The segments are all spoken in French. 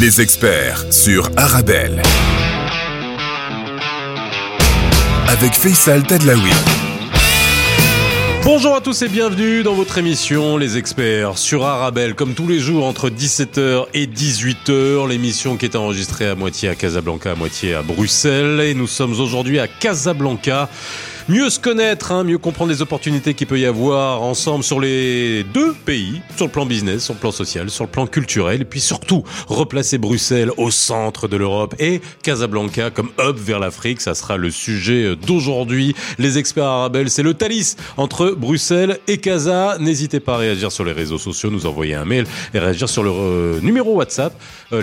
Les experts sur Arabelle. Avec Faisal Tadlaoui. Bonjour à tous et bienvenue dans votre émission Les Experts sur Arabelle, comme tous les jours entre 17h et 18h, l'émission qui est enregistrée à moitié à Casablanca, à moitié à Bruxelles, et nous sommes aujourd'hui à Casablanca mieux se connaître, hein, mieux comprendre les opportunités qu'il peut y avoir ensemble sur les deux pays, sur le plan business, sur le plan social, sur le plan culturel, et puis surtout replacer Bruxelles au centre de l'Europe et Casablanca comme hub vers l'Afrique. Ça sera le sujet d'aujourd'hui. Les experts arabes, c'est le Thalys entre Bruxelles et Casa. N'hésitez pas à réagir sur les réseaux sociaux, nous envoyer un mail et réagir sur le euh, numéro WhatsApp. Euh,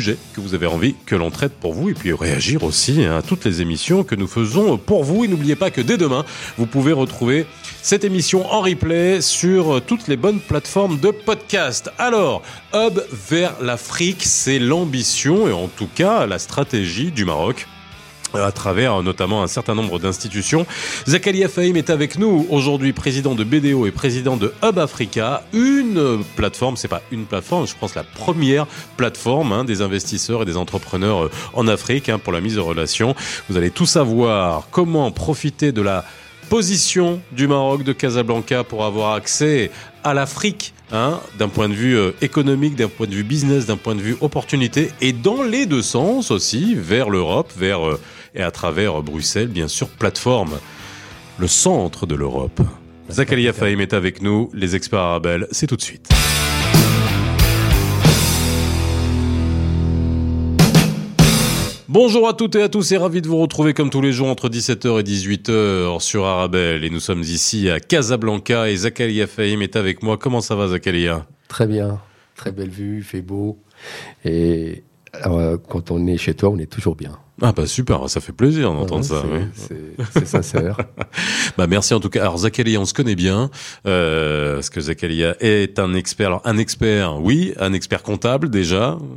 que vous avez envie que l'on traite pour vous et puis réagir aussi à toutes les émissions que nous faisons pour vous. Et n'oubliez pas que dès demain, vous pouvez retrouver cette émission en replay sur toutes les bonnes plateformes de podcast. Alors, Hub vers l'Afrique, c'est l'ambition et en tout cas la stratégie du Maroc à travers notamment un certain nombre d'institutions. Zakaria Fahim est avec nous aujourd'hui, président de BDO et président de Hub Africa, une plateforme, c'est pas une plateforme, je pense la première plateforme hein, des investisseurs et des entrepreneurs euh, en Afrique hein, pour la mise en relation. Vous allez tout savoir comment profiter de la position du Maroc de Casablanca pour avoir accès à l'Afrique Hein, d'un point de vue euh, économique, d'un point de vue business, d'un point de vue opportunité, et dans les deux sens aussi, vers l'Europe, vers euh, et à travers Bruxelles, bien sûr, plateforme, le centre de l'Europe. Zakaria Fahim est avec nous, les experts arabes, c'est tout de suite. Bonjour à toutes et à tous et ravi de vous retrouver comme tous les jours entre 17h et 18h sur Arabelle. Et nous sommes ici à Casablanca et Zakaria Fahim est avec moi. Comment ça va Zakaria? Très bien, très belle vue, il fait beau. Et alors, euh, quand on est chez toi, on est toujours bien. Ah bah super, ça fait plaisir d'entendre ça. C'est sincère. bah merci en tout cas. Alors Zakaria, on se connaît bien euh, parce que Zakaria est un expert. Alors un expert, oui, un expert comptable déjà.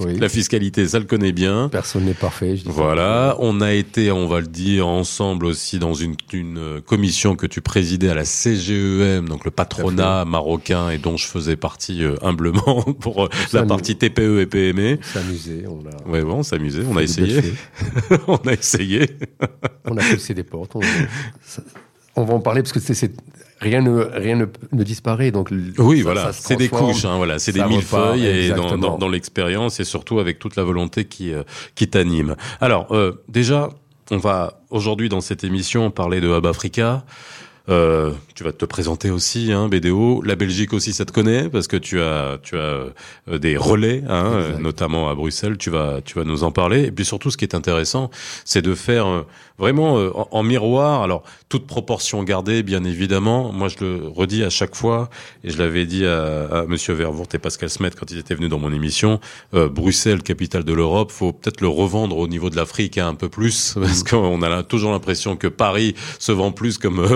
Oui. La fiscalité, ça le connaît bien. Personne n'est parfait. Je voilà, on a été, on va le dire ensemble aussi dans une, une commission que tu présidais à la CGEM, donc le patronat marocain et dont je faisais partie euh, humblement pour euh, la partie TPE et PME. On s'amusait, on a. Ouais, bon, on s'amusait, on a essayé. on a essayé. on a poussé des portes. On, va en parler parce que c'est rien ne rien ne, disparaît donc oui voilà. c'est des couches hein, voilà. C'est des millefeuilles et dans, dans, l'expérience et surtout avec toute la volonté qui euh, qui t'anime. Alors euh, déjà on va aujourd'hui dans cette émission parler de Hub Africa euh, tu vas te présenter aussi, hein, BDO. La Belgique aussi, ça te connaît parce que tu as, tu as euh, des relais, hein, notamment à Bruxelles. Tu vas, tu vas nous en parler. Et puis surtout, ce qui est intéressant, c'est de faire euh, vraiment euh, en, miroir. Alors, toute proportion gardée, bien évidemment. Moi, je le redis à chaque fois, et je l'avais dit à, à Monsieur Vervoort et Pascal Smet quand ils étaient venus dans mon émission. Bruxelles, capitale de l'Europe, faut peut-être le revendre au niveau de l'Afrique hein, un peu plus, parce qu'on a toujours l'impression que Paris se vend plus comme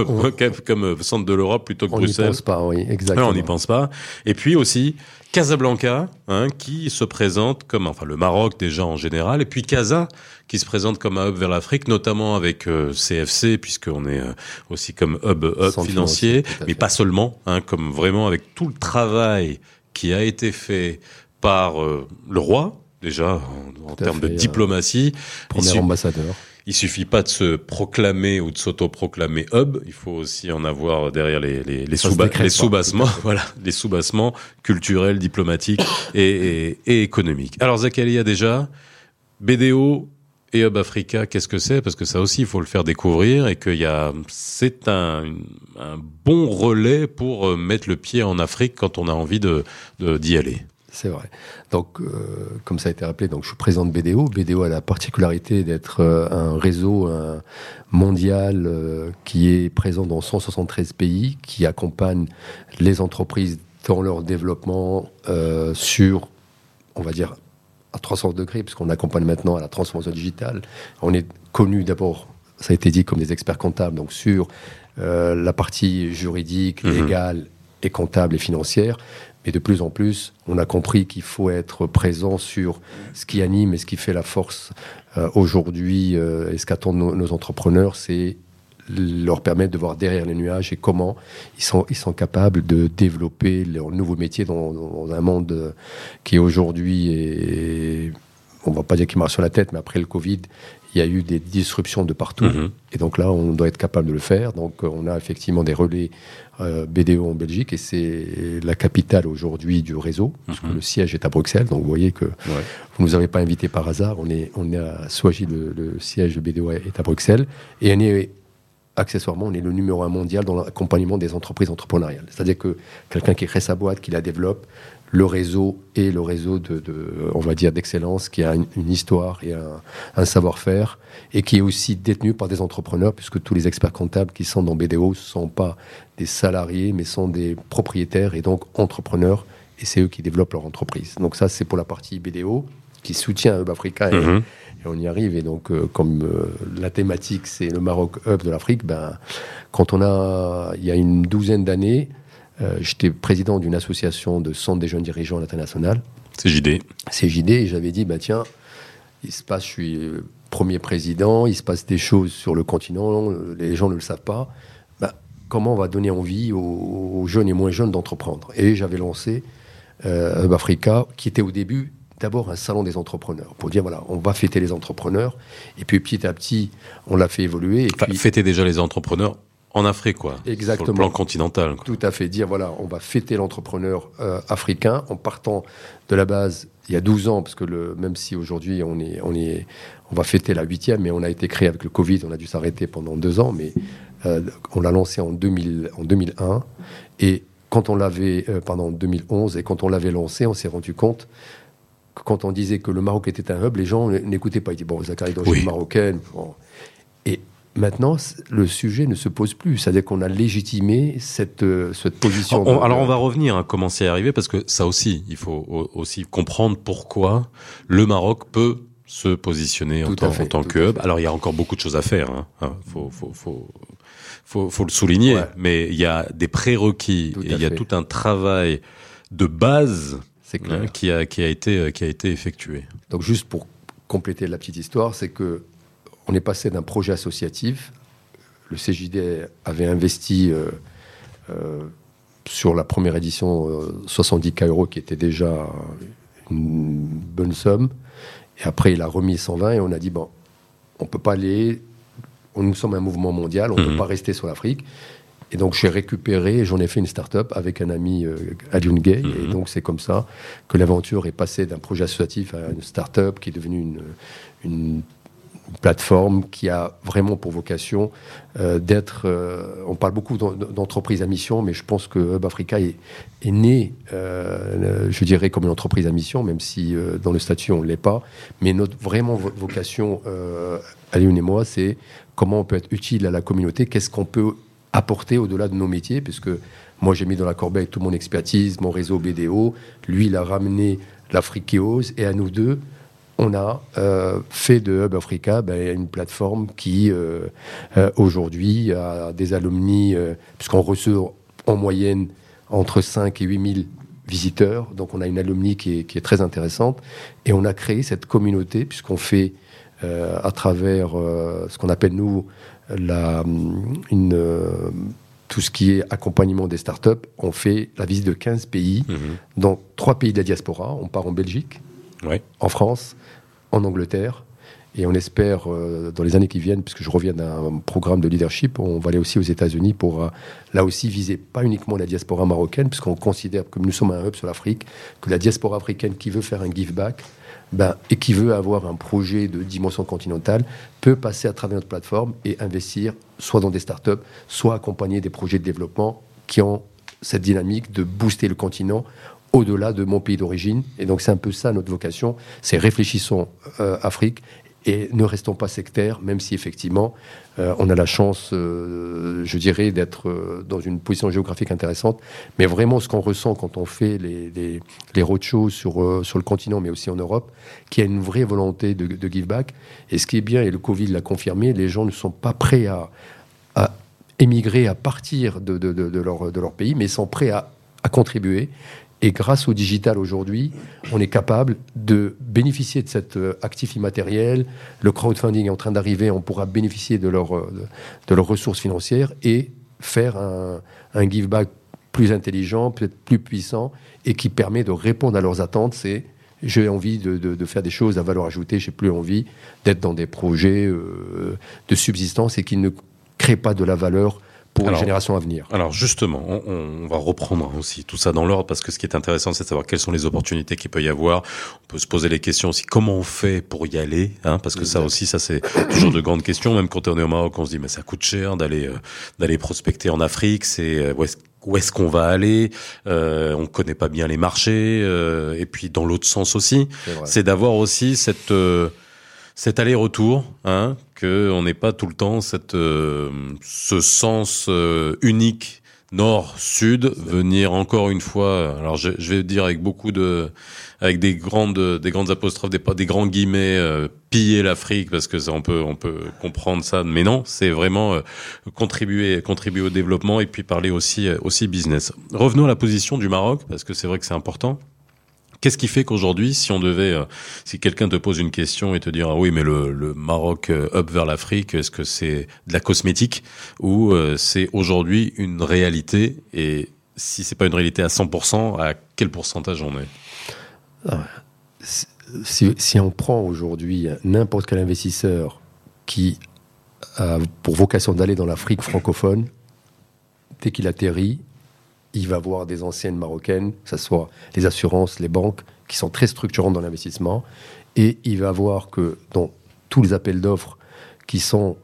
comme euh, centre de l'Europe plutôt que Bruxelles. On n'y pense pas, oui, exactement. on n'y pense pas. Et puis aussi Casablanca, hein, qui se présente comme, enfin le Maroc déjà en général, et puis Casa, qui se présente comme un hub vers l'Afrique, notamment avec CFC, euh, puisqu'on est euh, aussi comme hub, financier, mais pas seulement, hein, comme vraiment avec tout le travail qui a été fait par le roi, déjà en, termes de diplomatie. Premier ambassadeur. Il suffit pas de se proclamer ou de s'auto-proclamer hub, il faut aussi en avoir derrière les, les, les, sous les sous-bassements, voilà, les sous-bassements culturels, diplomatiques et, et, économiques. Alors Zakaria déjà, BDO et Hub Africa, qu'est-ce que c'est? Parce que ça aussi, il faut le faire découvrir et qu'il y a, c'est un, un bon relais pour euh, mettre le pied en Afrique quand on a envie de d'y aller. C'est vrai. Donc, euh, comme ça a été rappelé, donc je suis président de BDO. BDO a la particularité d'être euh, un réseau mondial euh, qui est présent dans 173 pays, qui accompagne les entreprises dans leur développement sur, on va dire, à 300 degrés, puisqu'on accompagne maintenant à la transformation digitale. On est connu d'abord, ça a été dit, comme des experts comptables, donc sur la partie juridique, mhm. légale et comptable et financière, et de plus en plus, on a compris qu'il faut être présent sur ce qui anime et ce qui fait la force euh, aujourd'hui euh, et ce qu'attendent nos, entrepreneurs, c'est leur permettre de voir derrière les nuages et comment ils sont, ils sont capables de développer leur nouveau métier dans, dans un monde qui aujourd'hui est, on va pas dire qu'il marche sur la tête, mais après le Covid, il y a eu des disruptions de partout. Mhm. Et donc là, on doit être capable de le faire. Donc euh, on a effectivement des relais euh, BDO en Belgique et c'est la capitale aujourd'hui du réseau, parce que Mhm. le siège est à Bruxelles. Donc vous voyez que Ouais. vous nous avez pas invité par hasard. On est, on est à Soagy, le, le siège de BDO est à Bruxelles. Et on est, accessoirement, on est le numéro un mondial dans l'accompagnement des entreprises entrepreneuriales. C'est-à-dire que quelqu'un qui crée sa boîte, qui la développe, le réseau et le réseau de, de, on va dire, d'excellence, qui a une, une histoire et un, un savoir-faire, et qui est aussi détenu par des entrepreneurs, puisque tous les experts comptables qui sont dans BDO ne sont pas des salariés, mais sont des propriétaires et donc entrepreneurs, et c'est eux qui développent leur entreprise. Donc ça, c'est pour la partie BDO, qui soutient Hub Africa, et, Mhm. et on y arrive. Et donc, euh, comme euh, la thématique, c'est le Maroc Hub de l'Afrique, ben, quand on a, il y a une douzaine d'années, euh, j'étais président d'une association de centres des jeunes dirigeants à l'international, C'est JD. CJD, et j'avais dit, bah tiens, il se passe, je suis euh, premier président, il se passe des choses sur le continent, les gens ne le savent pas. Bah, comment on va donner envie aux, aux jeunes et moins jeunes d'entreprendre? Et j'avais lancé euh, Hub Africa, qui était au début d'abord un salon des entrepreneurs, pour dire, voilà, on va fêter les entrepreneurs, et puis petit à petit, on l'a fait évoluer, et Enfin, puis fêter déjà les entrepreneurs en Afrique, quoi. Sur Exactement. le plan continental. quoi. Tout à fait. Dire, voilà, on va fêter l'entrepreneur euh, africain en partant de la base il y a 12 ans, parce que le, même si aujourd'hui on est, on est, on va fêter la huitième, mais on a été créé avec le Covid, on a dû s'arrêter pendant deux ans, mais euh, on l'a lancé en, 2000, en 2001. Et quand on l'avait, euh, pendant 2011, et quand on l'avait lancé, on s'est rendu compte que quand on disait que le Maroc était un hub, les gens n'écoutaient pas. Ils disaient, bon, Zachary d'origine Oui. marocaine. Bon. Et maintenant, le sujet ne se pose plus. C'est-à-dire qu'on a légitimé cette, euh, cette position. On- alors on va revenir à comment c'est arrivé parce que ça aussi, il faut au- aussi comprendre pourquoi le Maroc peut se positionner en Tout tant, fait, en tant tout que hub. Alors il y a encore beaucoup de choses à faire, hein. Hein, faut, faut, faut, faut, faut le souligner, Ouais. mais il y a des prérequis, et il y a tout un travail de base hein, qui, a, qui, a été, qui a été effectué. Donc juste pour compléter la petite histoire, c'est que on est passé d'un projet associatif. Le CJD avait investi euh, euh, sur la première édition euh, 70K euros, qui était déjà une bonne somme. Et après, il a remis 120 et on a dit, bon, on peut pas aller... on- Nous sommes un mouvement mondial, on ne Mhm. peut pas rester sur l'Afrique. Et donc, j'ai récupéré et j'en ai fait une start-up avec un ami, euh, Alioune Gay. Mhm. Et donc, c'est comme ça que l'aventure est passée d'un projet associatif à une start-up qui est devenue une, une plateforme qui a vraiment pour vocation euh, d'être. euh, on parle beaucoup d'en- d'entreprises à mission, mais je pense que Hub Africa est, né, euh, je dirais, comme une entreprise à mission, même si dans le statut on ne l'est pas. Mais notre vraiment vo- vocation, Alioune et moi, c'est comment on peut être utile à la communauté, qu'est-ce qu'on peut apporter au-delà de nos métiers, puisque moi j'ai mis dans la corbeille toute mon expertise, mon réseau BDO, lui il a ramené l'Afriqueose, et à nous deux, on a euh, fait de Hub Africa ben, une plateforme qui euh, euh, aujourd'hui a des alumni, puisqu'on reçoit en moyenne entre 5 et 8 000 visiteurs, donc on a une alumni qui est, qui est très intéressante, et on a créé cette communauté, puisqu'on fait à travers ce qu'on appelle nous la, une, tout ce qui est accompagnement des startups, on fait la visite de 15 pays, Mhm. dans trois pays de la diaspora. On part en Belgique, En France, en Angleterre. Et on espère, euh, dans les années qui viennent, puisque je reviens d'un programme de leadership, on va aller aussi aux États-Unis pour, euh, là aussi, viser pas uniquement la diaspora marocaine, puisqu'on considère, comme nous sommes un hub sur l'Afrique, que la diaspora africaine qui veut faire un give back, ben, et qui veut avoir un projet de dimension continentale, peut passer à travers notre plateforme et investir soit dans des startups, soit accompagner des projets de développement qui ont cette dynamique de booster le continent au-delà de mon pays d'origine. Et donc c'est un peu ça notre vocation, c'est réfléchissons euh, Afrique et ne restons pas sectaires, même si effectivement euh, on a la chance, euh, je dirais, d'être euh, dans une position géographique intéressante. Mais vraiment ce qu'on ressent quand on fait les, les, les roadshows sur, sur le continent, mais aussi en Europe, qu'il y a une vraie volonté de, de give back. Et ce qui est bien, et le Covid l'a confirmé, les gens ne sont pas prêts à, à émigrer, à partir de, de, de, de leur, de leur pays, mais sont prêts à, à contribuer. Et grâce au digital aujourd'hui, on est capable de bénéficier de cet euh, actif immatériel. Le crowdfunding est en train d'arriver, on pourra bénéficier de, euh, de, leurs ressources financières et faire un, un give back plus intelligent, peut-être plus puissant et qui permet de répondre à leurs attentes. C'est j'ai envie de, de, de, faire des choses à valeur ajoutée, j'ai plus envie d'être dans des projets euh, de subsistance et qui ne créent pas de la valeur pour les générations à venir. Alors justement, on, on, va reprendre aussi tout ça dans l'ordre parce que ce qui est intéressant, c'est de savoir quelles sont les opportunités qu'il peut y avoir. On peut se poser les questions aussi comment on fait pour y aller, hein, parce que ça aussi, ça c'est toujours de grandes questions. Même quand on est au Maroc, on se dit mais ça coûte cher d'aller euh, d'aller prospecter en Afrique. C'est euh, où est-ce qu'on va aller euh, On connaît pas bien les marchés. Euh, et puis dans l'autre sens aussi, c'est d'avoir aussi cette euh, cet aller-retour, hein, que on n'ait pas tout le temps cette euh, ce sens euh, unique nord-sud, venir encore une fois. Alors je, je, vais dire avec beaucoup de, avec des grandes, des grandes apostrophes, des, des grands guillemets, euh, piller l'Afrique parce que ça, on peut, on peut comprendre ça, mais non, c'est vraiment euh, contribuer, contribuer au développement et puis parler aussi, aussi business. Revenons à la position du Maroc parce que c'est vrai que c'est important. Qu'est-ce qui fait qu'aujourd'hui, si on devait, euh, si quelqu'un te pose une question et te dire ah oui mais le, Maroc euh, up vers l'Afrique, est-ce que c'est de la cosmétique ou euh, c'est aujourd'hui une réalité et si c'est pas une réalité à 100%, à quel pourcentage on est? Ah, si, on prend aujourd'hui n'importe quel investisseur qui a pour vocation d'aller dans l'Afrique francophone, dès qu'il atterrit, il va voir des anciennes marocaines, que ce soit les assurances, les banques, qui sont très structurantes dans l'investissement. Et il va voir que dans tous les appels d'offres qui sont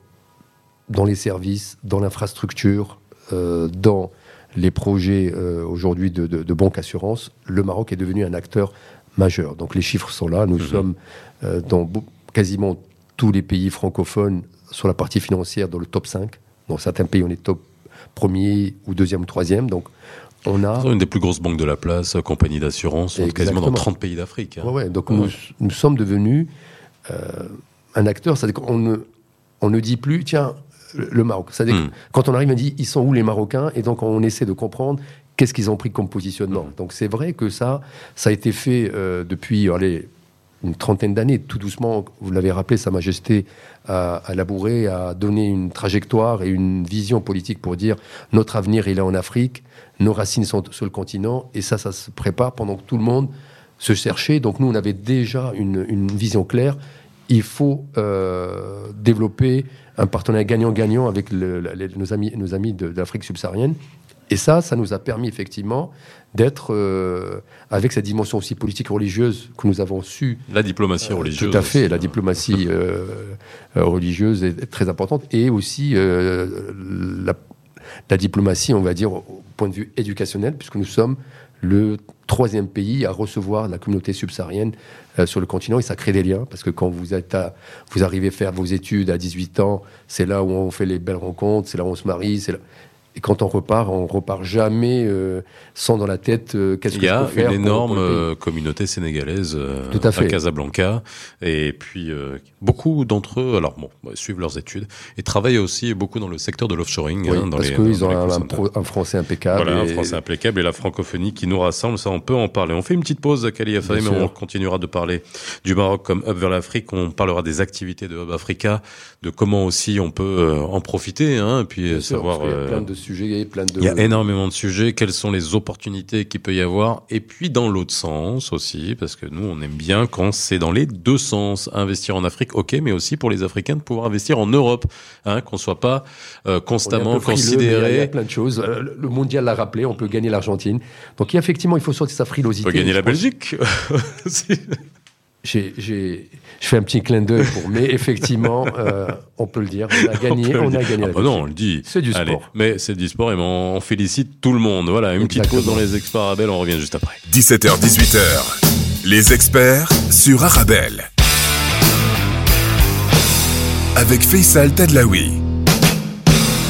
dans les services, dans l'infrastructure, euh, dans les projets euh, aujourd'hui de, de, de banque assurance, le Maroc est devenu un acteur majeur. Donc les chiffres sont là. Nous mmh. sommes euh, dans quasiment tous les pays francophones sur la partie financière dans le top 5. Dans certains pays, on est top premier ou deuxième ou troisième. Donc, on a une des plus grosses banques de la place, compagnie d'assurance, quasiment dans 30 pays d'Afrique. Hein. Ouais, ouais, donc Nous, nous, sommes devenus euh, un acteur. C'est-à-dire qu'on ne, on ne dit plus, tiens, le Maroc. C'est-à-dire hmm. quand on arrive, on dit, ils sont où les Marocains? Et donc on essaie de comprendre qu'est-ce qu'ils ont pris comme positionnement. Hmm. Donc c'est vrai que ça, ça a été fait euh, depuis allez, une trentaine d'années, tout doucement, vous l'avez rappelé, Sa Majesté a, a, labouré, a donné une trajectoire et une vision politique pour dire notre avenir est en Afrique, nos racines sont sur le continent, et ça, ça se prépare pendant que tout le monde se cherchait. Donc nous, on avait déjà une, vision claire. Il faut euh, développer un partenariat gagnant-gagnant avec nos amis, nos amis d'Afrique subsaharienne. Et ça, ça nous a permis effectivement d'être euh, avec cette dimension aussi politique religieuse que nous avons su. La diplomatie euh, religieuse. Tout à fait, la diplomatie euh, religieuse est, très importante et aussi la, la, diplomatie, on va dire, au point de vue éducationnel, puisque nous sommes le troisième pays à recevoir la communauté subsaharienne sur le continent et ça crée des liens parce que quand vous êtes à, vous arrivez à faire vos études à 18 ans, c'est là où on fait les belles rencontres, c'est là où on se marie, c'est là et quand on repart, on repart jamais euh, sans dans la tête euh, qu'est-ce que je peux faire. Il y a une énorme euh, communauté sénégalaise euh, Tout à, fait. à Casablanca, et puis euh, beaucoup d'entre eux, alors bon, suivent leurs études et travaillent aussi beaucoup dans le secteur de l'offshoring. Oui, hein, dans parce qu'ils ont un, un, français impeccable. Voilà, et... un français impeccable et la francophonie qui nous rassemble, ça on peut en parler. On fait une petite pause, Kali mais on continuera de parler du Maroc comme hub vers l'Afrique. On parlera des activités de Hub Africa, de comment aussi on peut en profiter, hein, et puis Bien savoir. Sûr, sujets, plein de... Il y a énormément de sujets. Quelles sont les opportunités qu'il peut y avoir? Et puis dans l'autre sens aussi, parce que nous, on aime bien quand c'est dans les deux sens. Investir en Afrique, ok, mais aussi pour les Africains de pouvoir investir en Europe, hein, qu'on soit pas euh, constamment considéré. Il y a plein de choses. Euh, le mondial l'a rappelé, on peut gagner l'Argentine. Donc effectivement, il faut sortir sa frilosité. On peut gagner la Belgique. j'ai, j'ai, je fais un petit clin d'œil pour, mais effectivement, euh, on peut le dire, on a gagné, on, on a gagné. Ah bah non, on le dit. C'est du Allez, sport. Mais c'est du sport et on félicite tout le monde. Voilà, une Exactement. petite pause dans les experts Arabelle, on revient juste après. 17h, 18h, les experts sur Arabelle. Avec Faisal Tadlaoui.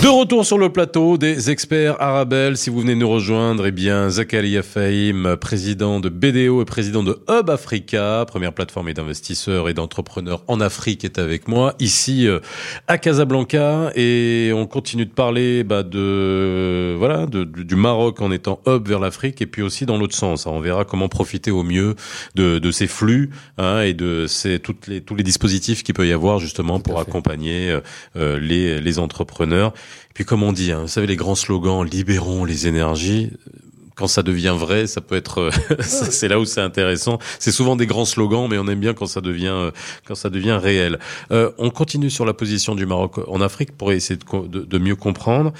De retour sur le plateau des experts Arabel. Si vous venez nous rejoindre, eh bien, Zakaria Fahim, président de BDO et président de Hub Africa, première plateforme d'investisseurs et d'entrepreneurs en Afrique, est avec moi ici euh, à Casablanca et on continue de parler bah, de voilà de, du Maroc en étant hub vers l'Afrique et puis aussi dans l'autre sens. On verra comment profiter au mieux de, de ces flux hein, et de ces toutes les tous les dispositifs qu'il peut y avoir justement pour accompagner euh, euh, les les entrepreneurs. Puis comme on dit, hein, vous savez les grands slogans libérons les énergies quand ça devient vrai, ça peut être, c'est là où c'est intéressant. C'est souvent des grands slogans, mais on aime bien quand ça devient, euh, quand ça devient réel. Euh, on continue sur la position du Maroc en Afrique pour essayer de, de, de mieux comprendre.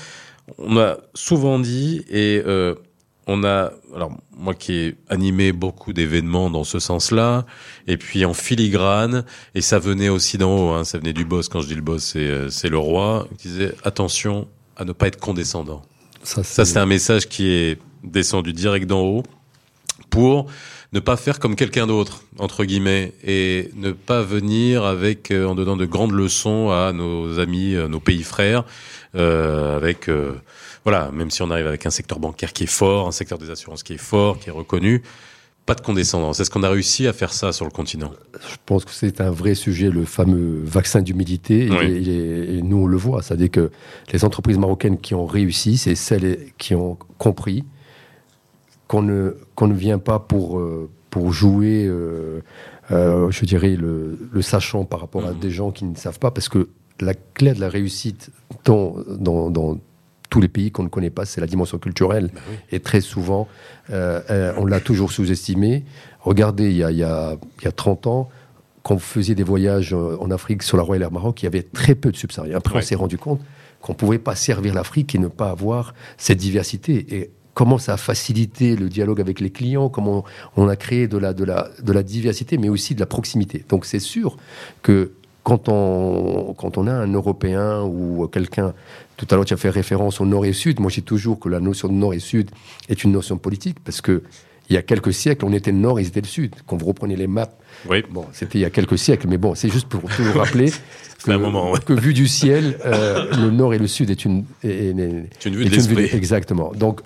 On a souvent dit et euh, on a, alors moi qui ai animé beaucoup d'événements dans ce sens-là, et puis en filigrane, et ça venait aussi d'en haut, hein, ça venait du boss. Quand je dis le boss, c'est euh, c'est le roi qui disait attention à ne pas être condescendant. Ça, c'est un message qui est descendu direct d'en haut pour ne pas faire comme quelqu'un d'autre entre guillemets et ne pas venir avec euh, en dedans de grandes leçons à nos amis, euh, nos pays frères, euh, avec euh, voilà, même si on arrive avec un secteur bancaire qui est fort, un secteur des assurances qui est fort, qui est reconnu, pas de condescendance. Est-ce qu'on a réussi à faire ça sur le continent? Je pense que c'est un vrai sujet, le fameux vaccin d'humilité. Oui. Et, et, nous, on le voit. C'est-à-dire que les entreprises marocaines qui ont réussi, c'est celles qui ont compris qu'on ne, qu'on ne vient pas pour, euh, pour jouer, euh, euh, je dirais, le, le, sachant par rapport à mmh. des gens qui ne savent pas, parce que la clé de la réussite dans, dans, dans tous les pays qu'on ne connaît pas, c'est la dimension culturelle. Ben oui. Et très souvent, euh, on l'a toujours sous-estimé. Regardez, il y, a, il, y a, il y a 30 ans, quand on faisait des voyages en Afrique sur la Royal Air Maroc, il y avait très peu de subsahariens. Après, ouais. on s'est rendu compte qu'on ne pouvait pas servir l'Afrique et ne pas avoir cette diversité. Et comment ça a facilité le dialogue avec les clients, comment on a créé de la, de la, de la diversité, mais aussi de la proximité. Donc c'est sûr que quand on, quand on a un Européen ou quelqu'un, tout à l'heure tu as fait référence au Nord et Sud, moi j'ai toujours que la notion de Nord et Sud est une notion politique, parce que il y a quelques siècles, on était le Nord, ils étaient le Sud. Quand vous reprenez les maps, oui. bon, c'était il y a quelques siècles, mais bon, c'est juste pour toujours rappeler que, un moment, ouais. que, vu du ciel, euh, le Nord et le Sud est une, est, est, est une vue de l'esprit. Exactement. Donc,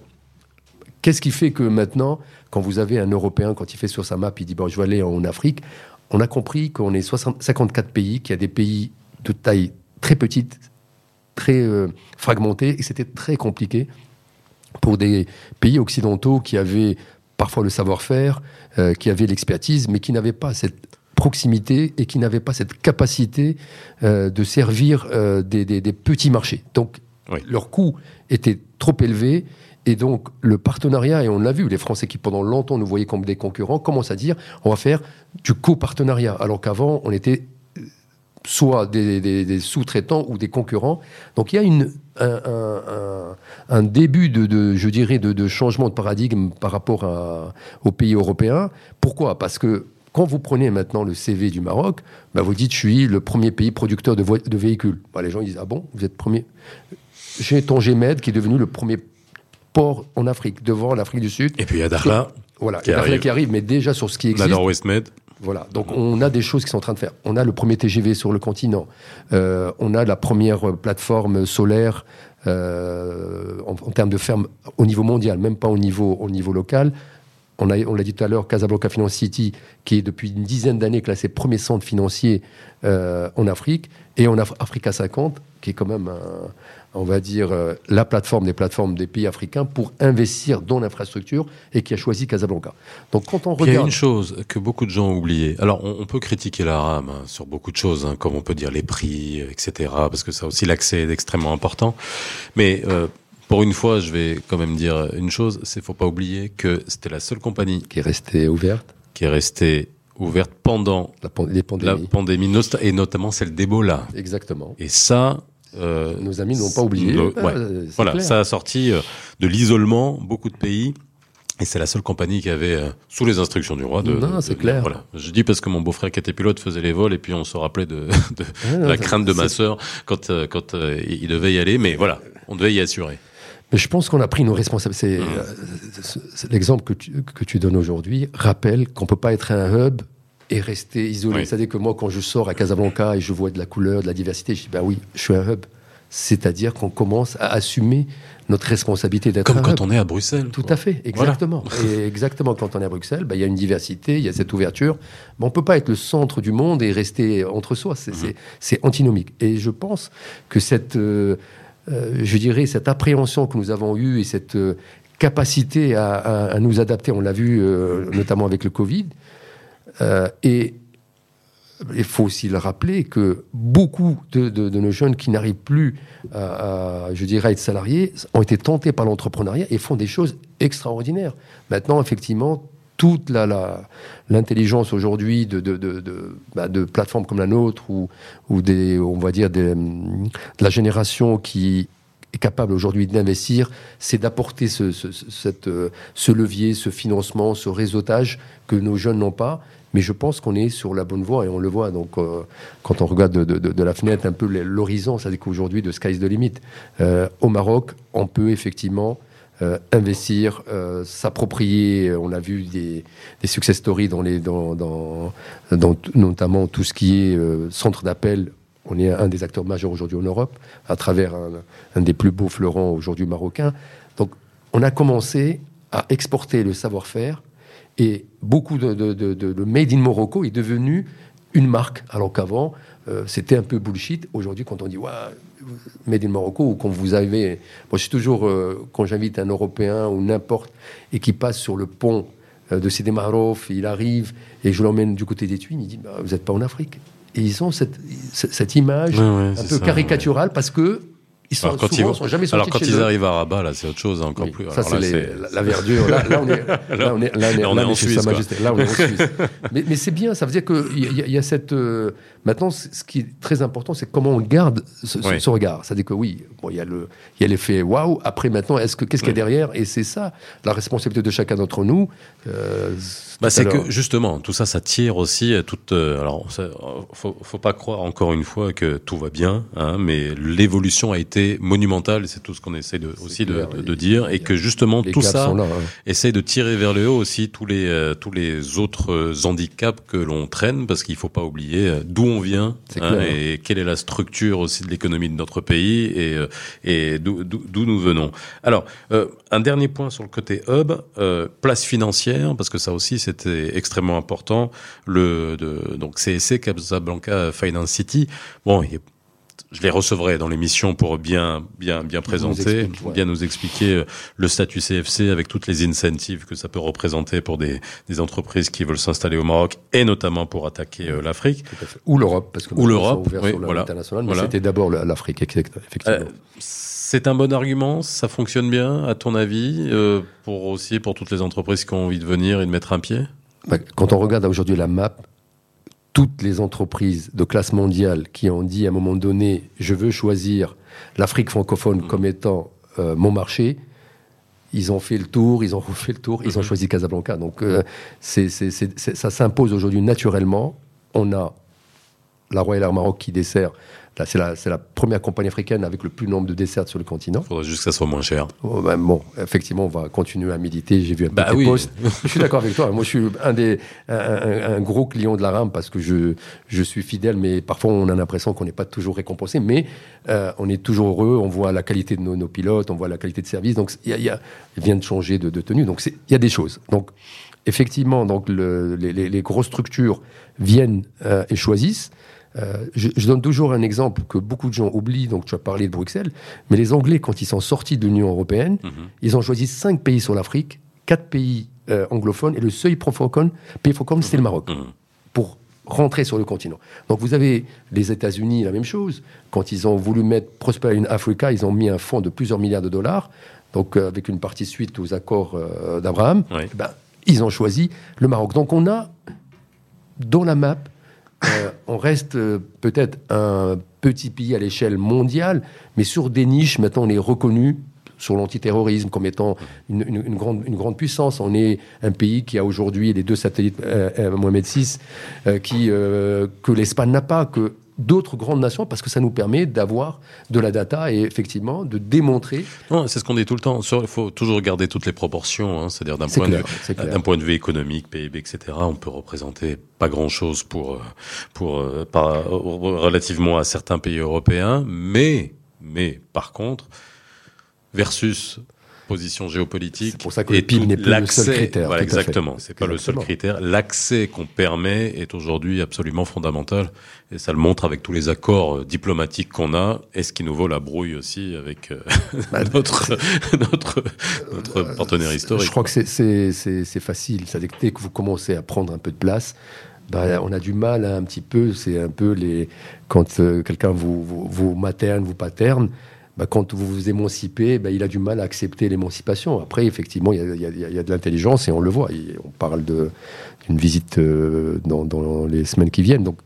Qu'est-ce qui fait que maintenant, quand vous avez un Européen, quand il fait sur sa map, il dit bon, je vais aller en Afrique, on a compris qu'on est 60, 54 pays, qu'il y a des pays de taille très petite, très euh, fragmentés, et c'était très compliqué pour des pays occidentaux qui avaient parfois le savoir-faire, euh, qui avaient l'expertise, mais qui n'avaient pas cette proximité et qui n'avaient pas cette capacité euh, de servir euh, des, des, des, petits marchés. Donc, oui. leur coût était trop élevé et donc, le partenariat, et on l'a vu, les Français qui pendant longtemps nous voyaient comme des concurrents, commencent à dire on va faire du copartenariat. Alors qu'avant, on était soit des, sous-traitants ou des concurrents. Donc il y a une, un, début de, je dirais, de, changement de paradigme par rapport aux pays européens. Pourquoi? Parce que quand vous prenez maintenant le CV du Maroc, bah vous dites je suis le premier pays producteur de, de véhicules. Bah les gens ils disent ah bon, vous êtes premier? J'ai Tanger Med qui est devenu le premier en Afrique, devant l'Afrique du Sud. Et puis il y a Dakhla. Voilà, qui, arrive. qui arrive, mais déjà sur ce qui existe. La Nord-Ouest Med. Voilà, donc on a des choses qui sont en train de faire. On a le premier TGV sur le continent. Euh, on a la première plateforme solaire euh, en, en, termes de ferme au niveau mondial, même pas au niveau, au niveau local. On, a, on l'a dit tout à l'heure, Casablanca Finance City, qui est depuis une dizaine d'années classé premier centre financier euh, en Afrique, et on a Africa 50, qui est quand même un, on va dire, euh, la plateforme des plateformes des pays africains pour investir dans l'infrastructure et qui a choisi Casablanca. Donc quand on regarde... Il y a une chose que beaucoup de gens ont oublié. Alors on, on peut critiquer la RAM hein, sur beaucoup de choses, hein, comme on peut dire les prix, etc., parce que ça aussi l'accès est extrêmement important. Mais... Euh, pour une fois, je vais quand même dire une chose, c'est faut pas oublier que c'était la seule compagnie qui est restée ouverte, qui est restée ouverte pendant la, les pandémies. la pandémie, et notamment celle d'Ebola. Exactement. Et ça, euh, Nos amis n'ont pas oublié. Ouais. voilà, clair. ça a sorti euh, de l'isolement beaucoup de pays. Et c'est la seule compagnie qui avait, euh, sous les instructions du roi, de. Non, c'est clair. Voilà. Je dis parce que mon beau-frère qui était pilote faisait les vols et puis on se rappelait de, de, ah, non, de la crainte de ma sœur quand, euh, quand euh, il devait y aller. Mais voilà, on devait y assurer. Mais je pense qu'on a pris nos responsabilités. Mmh. L'exemple que tu, que tu donnes aujourd'hui rappelle qu'on peut pas être un hub et rester isolé. Oui. C'est-à-dire que moi, quand je sors à Casablanca et je vois de la couleur, de la diversité, je dis, ben oui, je suis un hub. c'est-à-dire qu'on commence à assumer notre responsabilité d'être Comme quand on est à Bruxelles. Tout à fait, exactement. Et exactement, quand on est à Bruxelles, bah, il y a une diversité, il y a cette ouverture. Mais on peut pas être le centre du monde et rester entre soi. C'est mhm. antinomique. Et je pense que cette, euh, euh, je dirais, cette appréhension que nous avons eue et cette euh, capacité à, à, nous adapter, on l'a vu notamment avec le Covid, et il faut aussi le rappeler que beaucoup de, nos jeunes qui n'arrivent plus à, je dirais, être salariés ont été tentés par l'entrepreneuriat et font des choses extraordinaires. Maintenant, effectivement, toute l'intelligence aujourd'hui de, bah, de, plateformes comme la nôtre ou, ou des, on va dire de la génération qui est capable aujourd'hui d'investir, c'est d'apporter ce, cette, ce levier, ce financement, ce réseautage que nos jeunes n'ont pas mais je pense qu'on est sur la bonne voie et on le voit. Donc, euh, quand on regarde de, la fenêtre un peu l'horizon, c'est-à-dire qu'aujourd'hui, de sky's the limit. Euh, au Maroc, on peut effectivement euh, investir, s'approprier. On a vu des, success stories dans les, dans, dans, notamment tout ce qui est centre d'appel. On est un des acteurs majeurs aujourd'hui en Europe, à travers un, un des plus beaux fleurons aujourd'hui marocains. Donc, on a commencé à exporter le savoir-faire et beaucoup de, de, de, Made in Morocco est devenu une marque, alors qu'avant, euh, c'était un peu bullshit. Aujourd'hui, quand on dit Made in Morocco, ou quand vous avez. Moi, je suis toujours, euh, quand j'invite un Européen ou n'importe, et qui passe sur le pont euh, de Sidi Marouf, il arrive, et je l'emmène du côté des Tuines, il dit bah, Vous n'êtes pas en Afrique. Et ils ont cette, cette image un peu caricaturale parce que ils sont, alors, quand souvent, ils, sont jamais alors quand ils arrivent à Rabat, là, c'est autre chose, encore plus. Ça, c'est la, verdure. Là, là, on est, là, on est, là, on est, là, on est en Suisse. Là, on est en Suisse. mais, mais c'est bien. Ça veut dire qu'il y, y, a cette. Euh, maintenant, ce qui est très important, c'est comment on garde ce, oui. ce regard. C'est-à-dire que oui, bon, il y a le, il y a l'effet waouh. Après, maintenant, est-ce que qu'est-ce qu'il y a derrière? Et c'est ça la responsabilité de chacun d'entre nous. Euh, bah, c'est que justement, tout ça, ça tire aussi toute. Euh, alors, faut, faut pas croire encore une fois que tout va bien, hein, mais l'évolution a été monumentale. C'est tout ce qu'on essaie de, aussi de, de, dire, et que justement tout ça là, essaie de tirer vers le haut aussi tous les euh, tous les autres euh, handicaps que l'on traîne, parce qu'il faut pas oublier d'où on vient hein, et quelle est la structure aussi de l'économie de notre pays et et d'où nous venons. Alors, un dernier point sur le côté hub, place financière, parce que ça aussi c'était extrêmement important. Le de, donc CSC Casablanca Finance City. Bon, je les recevrai dans l'émission pour bien bien bien présenter, bien nous expliquer euh, le statut CFC avec toutes les incentives que ça peut représenter pour des, des entreprises qui veulent s'installer au Maroc et notamment pour attaquer euh, l'Afrique. Ou l'Europe parce que ou l'Europe, oui, voilà, mais c'était d'abord l'Afrique effectivement. Euh, c'est un bon argument, ça fonctionne bien, à ton avis, euh, pour aussi pour toutes les entreprises qui ont envie de venir et de mettre un pied? Bah, Quand on regarde aujourd'hui la map, toutes les entreprises de classe mondiale qui ont dit à un moment donné, je veux choisir l'Afrique francophone comme étant euh, mon marché, ils ont fait le tour, ils ont refait le tour, ils ont mhm. choisi Casablanca. Donc euh, c'est, ça s'impose aujourd'hui naturellement. On a la Royal Air Maroc qui dessert c'est la, la, première compagnie africaine avec le plus nombre de desserts sur le continent. Il faudrait juste que ça soit moins cher. Oh, ben bon, effectivement, on va continuer à méditer. J'ai vu un bah, oui. posts. je suis d'accord avec toi. Moi, je suis un, des, un, gros client de la RAM parce que je, je suis fidèle, mais parfois on a l'impression qu'on n'est pas toujours récompensé. Mais euh, on est toujours heureux. On voit la qualité de nos, pilotes, on voit la qualité de service. Donc, il, y a, il vient de changer de, tenue. Donc, il y a des choses. Donc, effectivement, donc le, les, les, grosses structures viennent euh, et choisissent. Euh, je, donne toujours un exemple que beaucoup de gens oublient, donc tu as parlé de Bruxelles, mais les Anglais, quand ils sont sortis de l'Union européenne, mhm. ils ont choisi cinq pays sur l'Afrique, quatre pays euh, anglophones, et le seul francophone, pays francophone, c'était le Maroc, mhm. pour rentrer sur le continent. Donc vous avez les États-Unis, la même chose. Quand ils ont voulu mettre Prosper in Africa, ils ont mis un fonds de plusieurs milliards de dollars, donc euh, avec une partie suite aux accords d'Abraham. Eh ben, ils ont choisi le Maroc. Donc on a dans la map euh, on reste euh, peut-être un petit pays à l'échelle mondiale, mais sur des niches, maintenant on est reconnu sur l'antiterrorisme comme étant une, grande, une grande puissance. On est un pays qui a aujourd'hui les deux satellites euh, Mohamed VI qui, que l'Espagne n'a pas, que d'autres grandes nations parce que ça nous permet d'avoir de la data et effectivement de démontrer. c'est ce qu'on dit tout le temps. Il faut toujours garder toutes les proportions. Hein. C'est-à-dire d'un point, de, d'un point de vue économique, PIB, etc. On peut représenter pas grand-chose pour, pour, euh, relativement à certains pays européens, mais Mais par contre, versus position géopolitique. C'est pour ça que le PIB n'est plus le seul critère. Voilà, exactement. C'est pas le seul critère. L'accès qu'on permet est aujourd'hui absolument fondamental. Et ça le montre avec tous les accords euh, diplomatiques qu'on a. Et ce qui nous vaut la brouille aussi avec euh, bah, notre, notre, notre partenaire historique. Je crois que c'est facile. Ça, dès que vous commencez à prendre un peu de place, bah, on a du mal un petit peu. C'est un peu les quand euh, quelqu'un vous, vous, vous materne, vous paterne bah, quand vous vous émancipez, bah, il a du mal à accepter l'émancipation. Après, effectivement, il y, a, de l'intelligence et on le voit. on parle d'une visite euh, dans, les semaines qui viennent. Donc,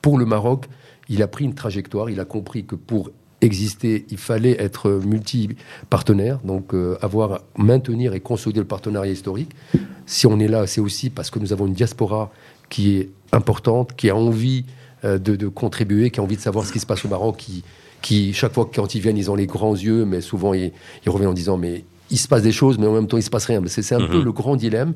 pour le Maroc, il a pris une trajectoire. Il a compris que pour exister, il fallait être multi-partenaire, donc euh, avoir, maintenir et consolider le partenariat historique. Si on est là, c'est aussi parce que nous avons une diaspora qui est importante, qui a envie euh, de, contribuer, qui a envie de savoir ce qui se passe au Maroc, qui, chaque fois quand ils viennent, ils ont les grands yeux, mais souvent ils, reviennent en disant mais il se passe des choses, mais en même temps, il se passe rien. C'est un peu mhm. le grand dilemme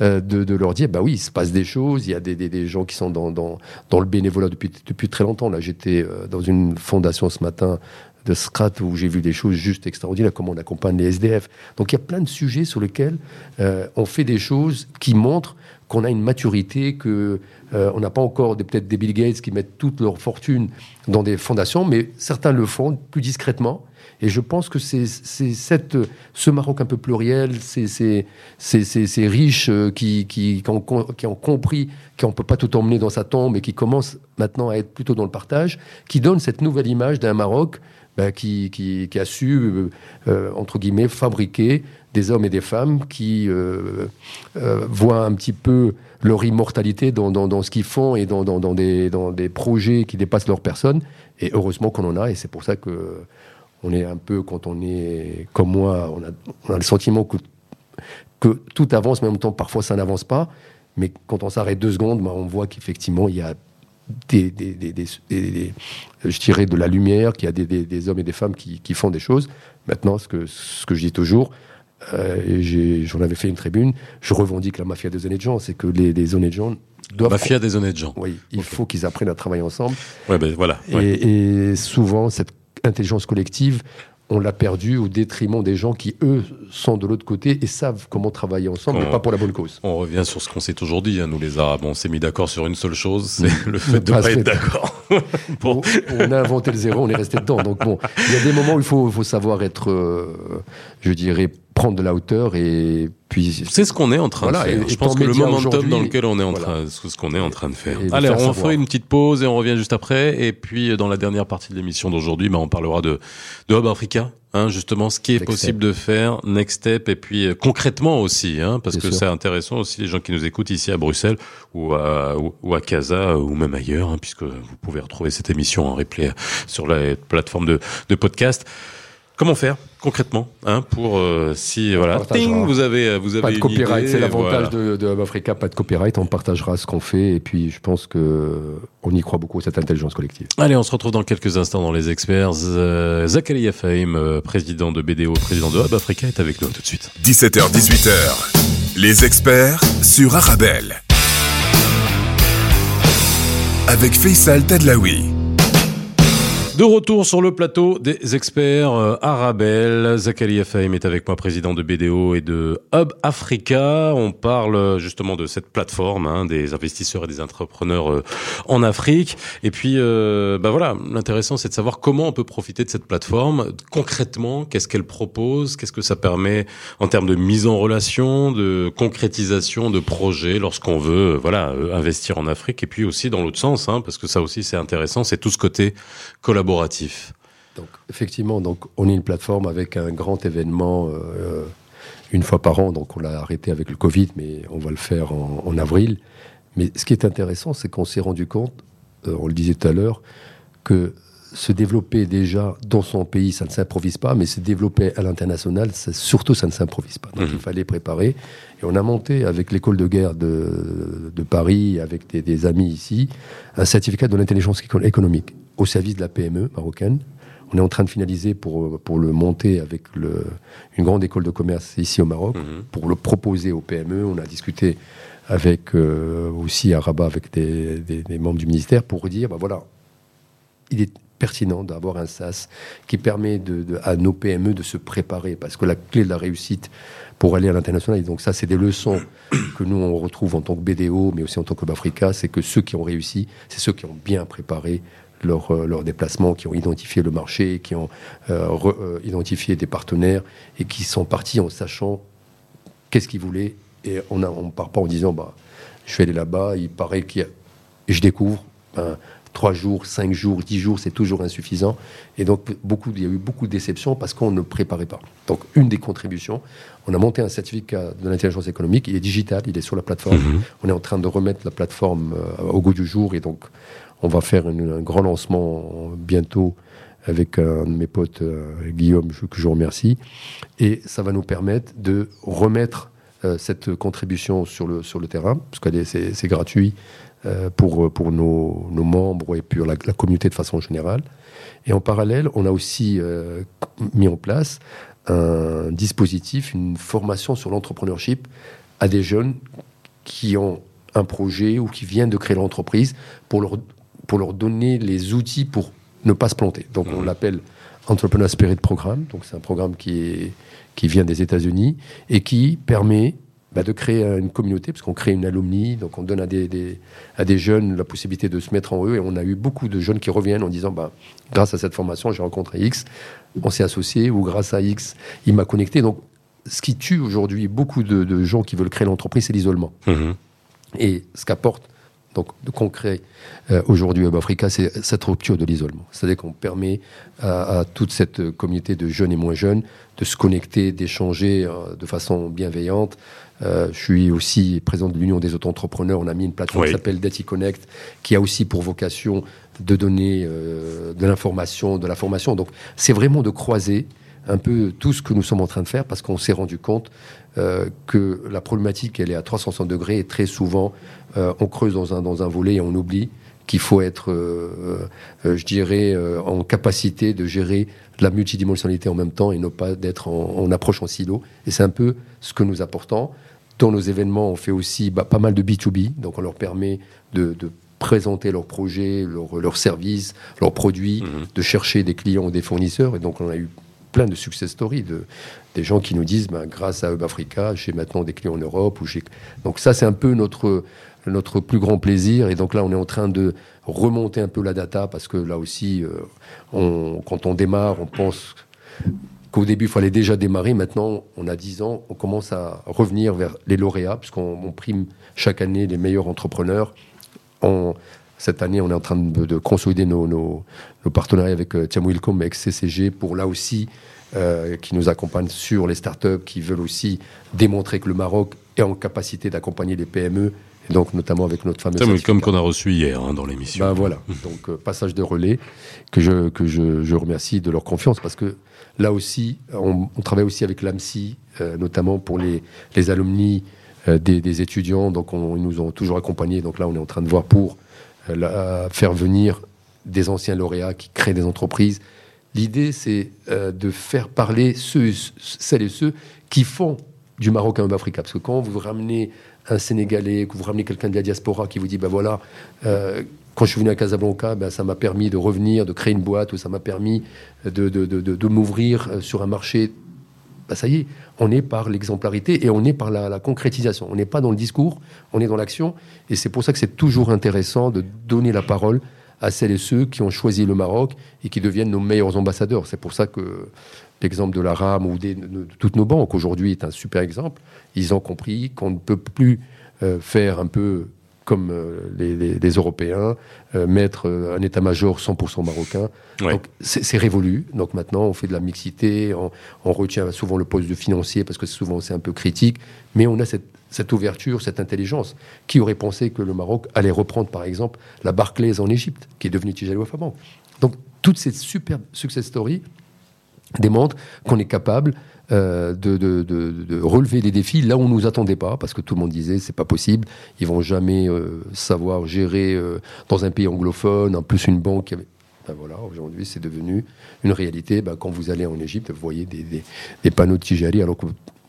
euh, de, leur dire, bah oui, il se passe des choses. Il y a des, gens qui sont dans, dans, le bénévolat depuis, depuis très longtemps. Là, j'étais euh, dans une fondation ce matin de Scrat où j'ai vu des choses juste extraordinaires, comment on accompagne les SDF. Donc, il y a plein de sujets sur lesquels euh, on fait des choses qui montrent qu'on a une maturité, que euh, on n'a pas encore peut-être des Bill Gates qui mettent toute leur fortune dans des fondations, mais certains le font plus discrètement. Et je pense que c'est ce Maroc un peu pluriel, ces, ces, riches euh, qui, qui, qui, ont, compris qu'on ne peut pas tout emmener dans sa tombe et qui commencent maintenant à être plutôt dans le partage, qui donnent cette nouvelle image d'un Maroc ben, qui, a su, euh, entre guillemets, fabriquer des hommes et des femmes qui euh, euh, voient un petit peu leur immortalité dans, dans, ce qu'ils font et dans, dans, des, dans des projets qui dépassent leur personne. Et heureusement qu'on en a, et c'est pour ça que on est un peu, quand on est comme moi, on a, le sentiment que, que tout avance, mais en même temps, parfois ça n'avance pas. Mais quand on s'arrête deux secondes, ben, on voit qu'effectivement, il y a des, des, des, je dirais de la lumière, qu'il y a des, hommes et des femmes qui, qui, font des choses. Maintenant, ce que, ce que je dis toujours, euh, j'en avais fait une tribune, je revendique la mafia des honnêtes gens, c'est que les, les honnêtes gens doivent... Mafia des honnêtes gens. Oui, il faut qu'ils apprennent à travailler ensemble. Ouais, ben, voilà. Et, et, souvent, cette intelligence collective, on l'a perdu au détriment des gens qui, eux, sont de l'autre côté et savent comment travailler ensemble, mais pas pour la bonne cause. On revient sur ce qu'on sait aujourd'hui, hein, nous les Arabes. On s'est mis d'accord sur une seule chose, c'est le fait de ne pas, être d'accord. bon. on, a inventé le zéro, on est resté dedans. Donc bon, il y a des moments où il faut, faut savoir être, euh, je dirais, prendre de la hauteur et puis c'est ce qu'on est en train de faire. je pense que le momentum dans lequel on est en train, c'est ce qu'on est en train de faire. Allez, on fait une petite pause et on revient juste après. Et puis dans la dernière partie de l'émission d'aujourd'hui, bah, on parlera de de Hub Africa, hein, justement ce qui est possible de faire, next step, et puis euh, concrètement aussi, hein, parce que c'est intéressant aussi les gens qui nous écoutent ici à Bruxelles ou à ou, à Casa ou même ailleurs, hein, puisque vous pouvez retrouver cette émission en replay sur la plateforme de de podcast. Comment faire concrètement hein, pour euh, si voilà ting, vous avez euh, vous avez pas de copyright c'est l'avantage de, de Hub Africa pas de copyright on partagera ce qu'on fait et puis je pense que on y croit beaucoup cette intelligence collective. Allez on se retrouve dans quelques instants dans les experts. Euh, Zachary Faim euh, président de BDO président de Hub Africa est avec nous. Tout de suite. 17h 18h les experts sur Arabelle. Avec Faisal Tadlaoui de retour sur le plateau des experts euh, Arabelle. Zachary Faim est avec moi, président de BDO et de Hub Africa. On parle euh, justement de cette plateforme hein, des investisseurs et des entrepreneurs euh, en Afrique. Et puis, euh, bah voilà, l'intéressant c'est de savoir comment on peut profiter de cette plateforme concrètement. Qu'est-ce qu'elle propose? Qu'est-ce que ça permet en termes de mise en relation, de concrétisation de projets lorsqu'on veut, voilà, investir en Afrique? Et puis aussi dans l'autre sens, hein, parce que ça aussi c'est intéressant, c'est tout ce côté collaboratif collaboratif. Donc, effectivement, donc, on est une plateforme avec un grand événement euh, une fois par an. Donc, on l'a arrêté avec le Covid, mais on va le faire en, avril. Mais ce qui est intéressant, c'est qu'on s'est rendu compte, euh, on le disait tout à l'heure, que se développer déjà dans son pays, ça ne s'improvise pas, mais se développer à l'international, surtout, ça ne s'improvise pas. Donc, mhm. il fallait préparer. Et on a monté avec l'école de guerre de, de Paris, avec des, des, amis ici, un certificat de l'intelligence économique au service de la PME marocaine. On est en train de finaliser pour, pour le monter avec le, une grande école de commerce ici au Maroc, mhm. pour le proposer aux PME. On a discuté avec euh, aussi à Rabat avec des, des, membres du ministère pour dire, ben voilà, il est pertinent d'avoir un SaaS qui permet de, à nos PME de se préparer, parce que la clé de la réussite pour aller à l'international, et donc ça c'est des leçons que nous on retrouve en tant que BDO, mais aussi en tant que Bafrica, c'est que ceux qui ont réussi, c'est ceux qui ont bien préparé euh, leur, déplacement, qui ont identifié le marché, qui ont euh, euh, identifié des partenaires et qui sont partis en sachant qu'est-ce qu'ils voulaient. Et on ne part pas en disant bah, je vais aller là-bas, il paraît qu'il y a. Et je découvre. Ben, trois jours, cinq jours, dix jours, c'est toujours insuffisant. Et donc, beaucoup, il y a eu beaucoup de déceptions parce qu'on ne préparait pas. Donc, une des contributions, on a monté un certificat de l'intelligence économique. Il est digital, il est sur la plateforme. Mhm. On est en train de remettre la plateforme euh, au goût du jour. Et donc, on va faire un grand lancement bientôt avec un de mes potes, euh, Guillaume, que je remercie. Et ça va nous permettre de remettre cette contribution sur le, sur le terrain, parce que c'est gratuit euh, pour, pour nos, nos, membres et pour la, communauté de façon générale. Et en parallèle, on a aussi euh, mis en place un dispositif, une formation sur l'entrepreneurship à des jeunes qui ont un projet ou qui viennent de créer l'entreprise pour leur, pour leur donner les outils pour ne pas se planter. Donc on l'appelle Entrepreneur Spirit Programme. Donc c'est un programme qui, est, qui vient des États-Unis et qui permet bah, de créer une communauté, parce qu'on crée une alumni, donc on donne à des, à des jeunes la possibilité de se mettre en eux. Et on a eu beaucoup de jeunes qui reviennent en disant, bah, grâce à cette formation, j'ai rencontré X, on s'est associé, ou grâce à X, il m'a connecté. Donc, ce qui tue aujourd'hui beaucoup de, gens qui veulent créer l'entreprise, c'est l'isolement. Mmh et ce qu'apporte donc de concret euh, aujourd'hui à Africa, c'est cette rupture de l'isolement. C'est-à-dire qu'on permet à, toute cette communauté de jeunes et moins jeunes de se connecter, d'échanger euh, de façon bienveillante. Euh, je suis aussi président de l'Union des auto-entrepreneurs. On a mis une plateforme qui s'appelle Dati Connect, qui a aussi pour vocation de donner de l'information, de la formation. Donc c'est vraiment de croiser un peu tout ce que nous sommes en train de faire parce qu'on s'est rendu compte euh, que la problématique, elle est à 360 degrés et très souvent, euh, on creuse dans un, dans un volet et on oublie qu'il faut être, euh, je dirais, en capacité de gérer la multidimensionnalité en même temps et ne pas d'être en, approche en silo. Et c'est un peu ce que nous apportons. Dans nos événements, on fait aussi bah, pas mal de B2B, donc on leur permet de, présenter leurs projets, leurs services, leurs produits, mmh de chercher des clients ou des fournisseurs. Et donc on a eu plein de success stories, de, des gens qui nous disent, ben, grâce à Hub Africa, j'ai maintenant des clients en Europe. Ou donc ça, c'est un peu notre, notre plus grand plaisir. Et donc là, on est en train de remonter un peu la data, parce que là aussi, euh, quand on démarre, on pense qu'au début, il fallait déjà démarrer. Maintenant, on a 10 ans, on commence à revenir vers les lauréats, puisqu'on prime chaque année les meilleurs entrepreneurs. On, cette année, on est en train de, consolider nos, nos, partenariats avec euh, Tiam Wilcom, avec CCG, pour là aussi, euh, qui nous accompagne sur les startups, qui veulent aussi démontrer que le Maroc est en capacité d'accompagner les PME, et donc notamment avec notre fameuse... Tiam Wilcom qu'on a reçu hier hein, dans l'émission. Ben voilà, donc euh, passage de relais, que, je, que je, je, remercie de leur confiance, parce que là aussi, on, travaille aussi avec l'AMSI, notamment pour les, les alumni des, des, étudiants, donc on, ils nous ont toujours accompagnés, donc là on est en train de voir pour euh, faire venir des anciens lauréats qui créent des entreprises. L'idée, c'est euh, de faire parler ceux, celles et ceux qui font du Maroc un Africa. Parce que quand vous ramenez un Sénégalais, que vous ramenez quelqu'un de la diaspora qui vous dit, ben voilà, euh, quand je suis venu à Casablanca, ben ça m'a permis de revenir, de créer une boîte, ou ça m'a permis de, de, m'ouvrir sur un marché bah, ça y est, on est par l'exemplarité et on est par la, concrétisation. On n'est pas dans le discours, on est dans l'action. Et c'est pour ça que c'est toujours intéressant de donner la parole à celles et ceux qui ont choisi le Maroc et qui deviennent nos meilleurs ambassadeurs. C'est pour ça que l'exemple de la RAM ou de, toutes nos banques aujourd'hui est un super exemple. Ils ont compris qu'on ne peut plus euh, faire un peu comme euh, les, Européens, euh, mettre euh, un état-major 100% marocain. Donc c'est révolu. Donc maintenant, on fait de la mixité, on, retient souvent le poste de financier parce que souvent c'est un peu critique, mais on a cette, cette, ouverture, cette intelligence. Qui aurait pensé que le Maroc allait reprendre, par exemple, la Barclays en Égypte, qui est devenue Tijali Wafa Donc toutes ces superbes success stories démontrent qu'on est capable euh, de, relever des défis là où on nous attendait pas, parce que tout le monde disait c'est pas possible, ils vont jamais euh, savoir gérer euh, dans un pays anglophone, en plus une banque. Ben voilà, aujourd'hui c'est devenu une réalité. Ben, quand vous allez en Égypte, vous voyez des, panneaux de Tijali, alors que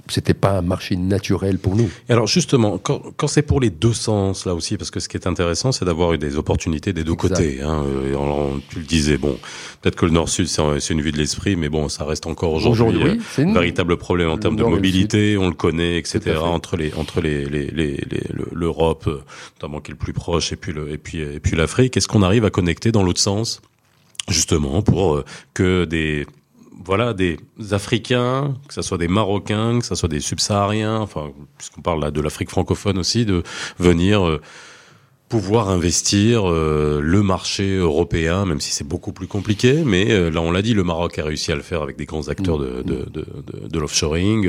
c'était pas un marché naturel pour nous. alors justement, quand, quand c'est pour les deux sens là aussi, parce que ce qui est intéressant, c'est d'avoir eu des opportunités des deux côtés. Hein, euh, tu le disais, bon, peut-être que le Nord-Sud c'est une vue de l'esprit, mais bon, ça reste encore aujourd'hui euh, un véritable problème en termes de mobilité. On le connaît, etc. Entre les entre les l'Europe, les, notamment qui est le plus proche, et puis le et puis et puis l'Afrique. Est-ce qu'on arrive à connecter dans l'autre sens, justement, pour euh, que des voilà, des Africains, que ce soit des Marocains, que ce soit des Subsahariens, enfin, puisqu'on parle là de l'Afrique francophone aussi, de venir euh, pouvoir investir euh, le marché européen, même si c'est beaucoup plus compliqué. Mais euh, là, on l'a dit, le Maroc a réussi à le faire avec des grands acteurs de, de, de, de, l'offshoring,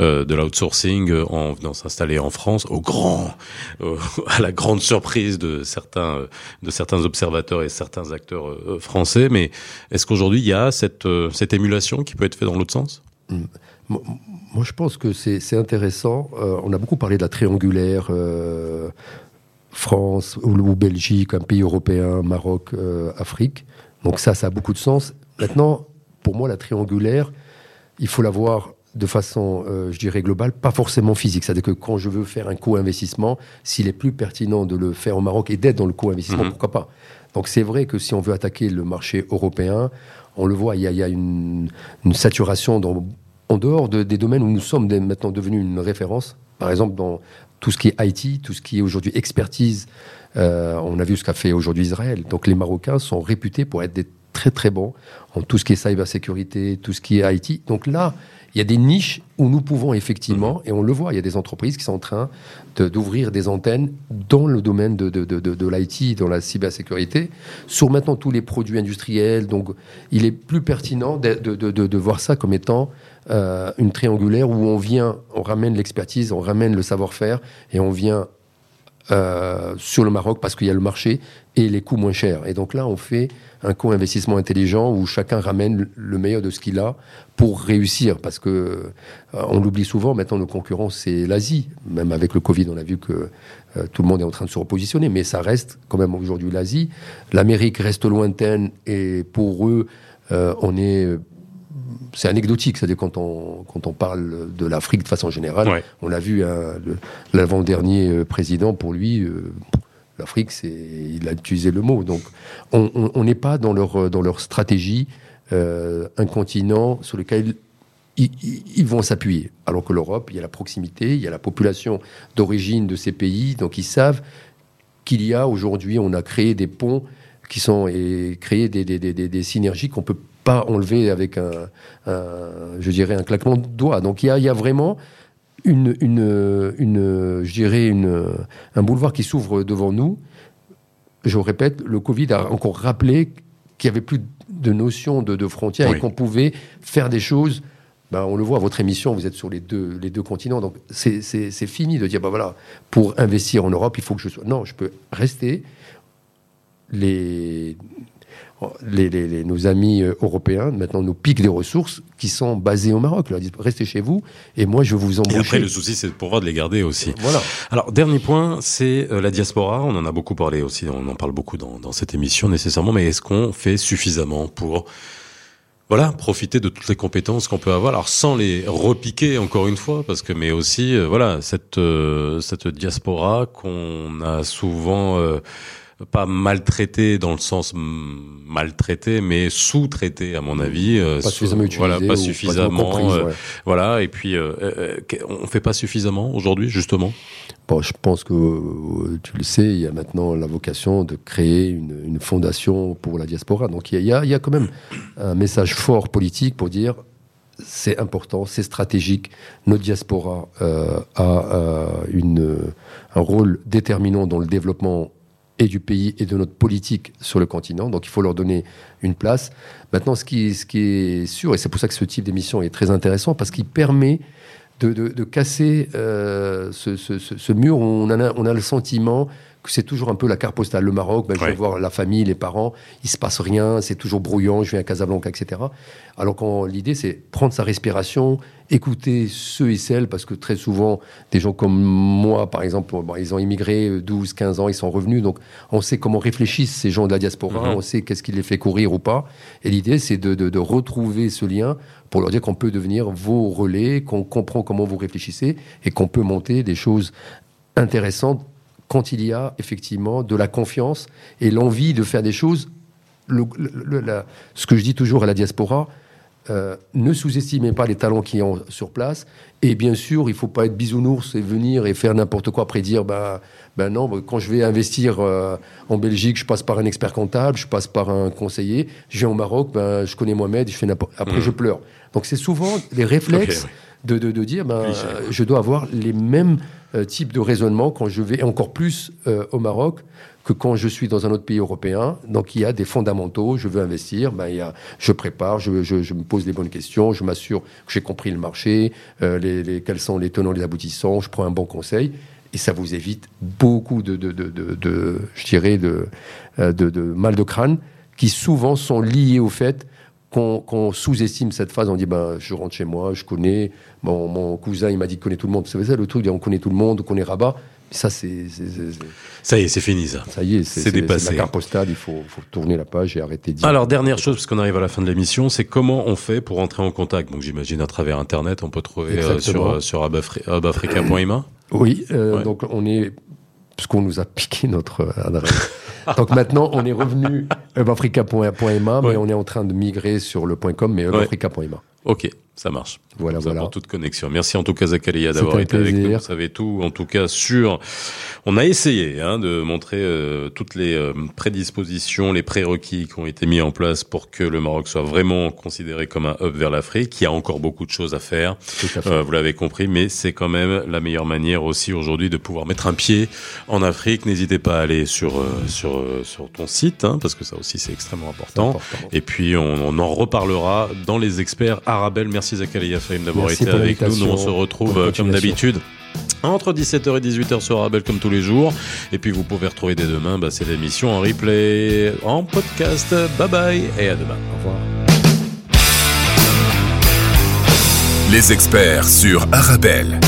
euh, de l'outsourcing, en venant s'installer en France, au grand, à la grande surprise de certains, de certains observateurs et certains acteurs français. Mais est-ce qu'aujourd'hui, il y a cette, cette émulation qui peut être faite dans l'autre sens? Mmh. moi, je pense que c'est intéressant. on a beaucoup parlé de la triangulaire France ou, Belgique, un pays européen, Maroc, euh, Afrique. Donc ça, ça a beaucoup de sens. Maintenant, pour moi, la triangulaire, il faut la voir de façon, euh, je dirais, globale, pas forcément physique. C'est-à-dire que quand je veux faire un co-investissement, s'il est plus pertinent de le faire au Maroc et d'être dans le co-investissement, mhm. pourquoi pas? Donc c'est vrai que si on veut attaquer le marché européen, on le voit, il y a, une, saturation en dehors des domaines où nous sommes maintenant devenus une référence. Par exemple, dans tout ce qui est IT, tout ce qui est aujourd'hui expertise. Euh, on a vu ce qu'a fait aujourd'hui Israël. Donc les Marocains sont réputés pour être des très très bons en tout ce qui est cybersécurité, tout ce qui est IT. Donc là, il y a des niches où nous pouvons effectivement, et on le voit, il y a des entreprises qui sont en train d'ouvrir des antennes dans le domaine de, de, de, de l'IT, dans la cybersécurité, sur maintenant tous les produits industriels. Donc il est plus pertinent de, voir ça comme étant euh, une triangulaire où on vient, on ramène l'expertise, on ramène le savoir-faire et on vient euh, sur le Maroc parce qu'il y a le marché et les coûts moins chers. Et donc là, on fait un co-investissement intelligent où chacun ramène le meilleur de ce qu'il a pour réussir. Parce que euh, on l'oublie souvent, maintenant nos concurrents, c'est l'Asie. Même avec le Covid, on a vu que tout le monde est en train de se repositionner, mais ça reste quand même aujourd'hui l'Asie. L'Amérique reste lointaine et pour eux, on est c'est anecdotique, c'est-à-dire quand on, quand on parle de l'Afrique de façon générale, on a vu hein, l'avant-dernier euh, président, pour lui, euh, l'Afrique, c'est, il a utilisé le mot. Donc, on n'est pas dans leur, dans leur stratégie euh, un continent sur lequel ils, ils vont s'appuyer. Alors que l'Europe, il y a la proximité, il y a la population d'origine de ces pays, donc ils savent qu'il y a aujourd'hui, on a créé des ponts qui sont et créé des, des, des, des synergies qu'on peut pas enlevé avec un, je dirais, un claquement de doigts. Donc il y a, vraiment une, une, une, je dirais, une, un boulevard qui s'ouvre devant nous. Je répète, le Covid a encore rappelé qu'il y avait plus de notion de, de frontières et qu'on pouvait faire des choses. Ben, on le voit, votre émission, vous êtes sur les deux, les deux continents, donc c'est fini de dire, ben voilà, pour investir en Europe, il faut que je sois. Non, je peux rester. Les, les, nos amis euh, européens maintenant nous piquent des ressources qui sont basées au Maroc. Ils leur disent restez chez vous et moi je vous embaucher. Et après le souci c'est de pouvoir les garder aussi. Voilà. Alors dernier point c'est euh, la diaspora. On en a beaucoup parlé aussi. On en parle beaucoup dans, dans cette émission nécessairement. Mais est-ce qu'on fait suffisamment pour voilà, profiter de toutes les compétences qu'on peut avoir, alors sans les repiquer encore une fois, parce que mais aussi euh, voilà cette cette diaspora qu'on a souvent pas maltraité dans le sens maltraité, mais sous-traité à mon avis. Euh, pas suffisamment utilisé. Voilà, pas suffisamment. Euh, voilà, et puis euh, on fait pas suffisamment aujourd'hui, justement? Bon, je pense que tu le sais, il y a maintenant la vocation de créer une, une fondation pour la diaspora. Donc il y, a, il y a quand même un message fort politique pour dire c'est important, c'est stratégique. Notre diaspora euh, a une, un rôle déterminant dans le développement et du pays et de notre politique sur le continent. Donc il faut leur donner une place. Maintenant, ce qui, ce qui est sûr, et c'est pour ça que ce type d'émission est très intéressant, parce qu'il permet de, de, de casser euh, ce, ce, ce, mur où on a, on a le sentiment c'est toujours un peu la carte postale. Le Maroc, ben, je vais voir la famille, les parents, il se passe rien, c'est toujours brouillant, je viens à Casablanca, etc. Alors que l'idée, c'est prendre sa respiration, écouter ceux et celles, parce que très souvent, des gens comme moi, par exemple, bon, ils ont immigré euh, 12, 15 ans, ils sont revenus, donc on sait comment réfléchissent ces gens de la diaspora, Mhm. on sait qu'est-ce qui les fait courir ou pas. Et l'idée, c'est de, de- de retrouver ce lien pour leur dire qu'on peut devenir vos relais, qu'on comprend comment vous réfléchissez et qu'on peut monter des choses intéressantes quand il y a effectivement de la confiance et l'envie de faire des choses. Le- le- le- la- ce que je dis toujours à la diaspora, euh, ne sous-estimez pas les talents qui sont sur place. Et bien sûr, il faut pas être bisounours et venir et faire n'importe quoi après dire, ben, ben non, ben, quand je vais investir euh, en Belgique, je passe par un expert comptable, je passe par un conseiller. Je viens au Maroc, ben, je connais Mohamed, je fais. Après, Mhm. je pleure. Donc c'est souvent les réflexes de, de, de dire, ben, je dois avoir les mêmes euh, types de raisonnement quand je vais, et encore plus euh, au Maroc que quand je suis dans un autre pays européen. Donc il y a des fondamentaux, je veux investir, ben, il y a, je prépare, je, je, je me pose les bonnes questions, je m'assure que j'ai compris le marché, euh, les, les, quels sont les tenants, les aboutissants, je prends un bon conseil. Et ça vous évite beaucoup de, de, de, je dirais, de mal de crâne qui souvent sont liés au fait qu'on sous-estime cette phase. On dit, ben, je rentre chez moi, je connais, mon, mon cousin, il m'a dit qu'il connaît tout le monde. C'est ça le truc, on connaît tout le monde, on connaît Rabat. Ça, c'est, Ça y est, c'est fini ça. ça y est, c'est, dépassé. c'est la carte postale, il faut, faut tourner la page et arrêter de dire. Alors dernière chose, parce qu'on arrive à la fin de l'émission, c'est comment on fait pour entrer en contact. Donc j'imagine à travers Internet, on peut trouver euh, sur euh, sur. Oui, euh, Ouais. donc on est, parce qu'on nous a piqué notre euh, adresse. donc maintenant, on est revenu upafrica.ma, mais Ouais. on est en train de migrer sur le .com, mais upafrica.ma. Ok, ça marche. Voilà, voilà. pour toute connexion. Merci en tout cas Zakaria d'avoir été avec nous. Vous savez tout, en tout cas sur. On a essayé hein, de montrer euh, toutes les euh, prédispositions, les prérequis qui ont été mis en place pour que le Maroc soit vraiment considéré comme un hub vers l'Afrique. Il y a encore beaucoup de choses à faire. Tout à fait. Euh, vous l'avez compris, mais c'est quand même la meilleure manière aussi aujourd'hui de pouvoir mettre un pied en Afrique. N'hésitez pas à aller sur euh, sur euh, sur ton site, hein, parce que ça aussi c'est extrêmement important. Et puis on, on en reparlera dans les experts Arabel. Merci Zakaria Faïm d'avoir Merci été avec nous. Nous on se retrouve euh, comme d'habitude. Entre 17h et 18h sur Arabel comme tous les jours. Et puis vous pouvez retrouver dès demain bah, cette émission en replay, en podcast. Bye bye et à demain. Au revoir. Les experts sur Arabelle.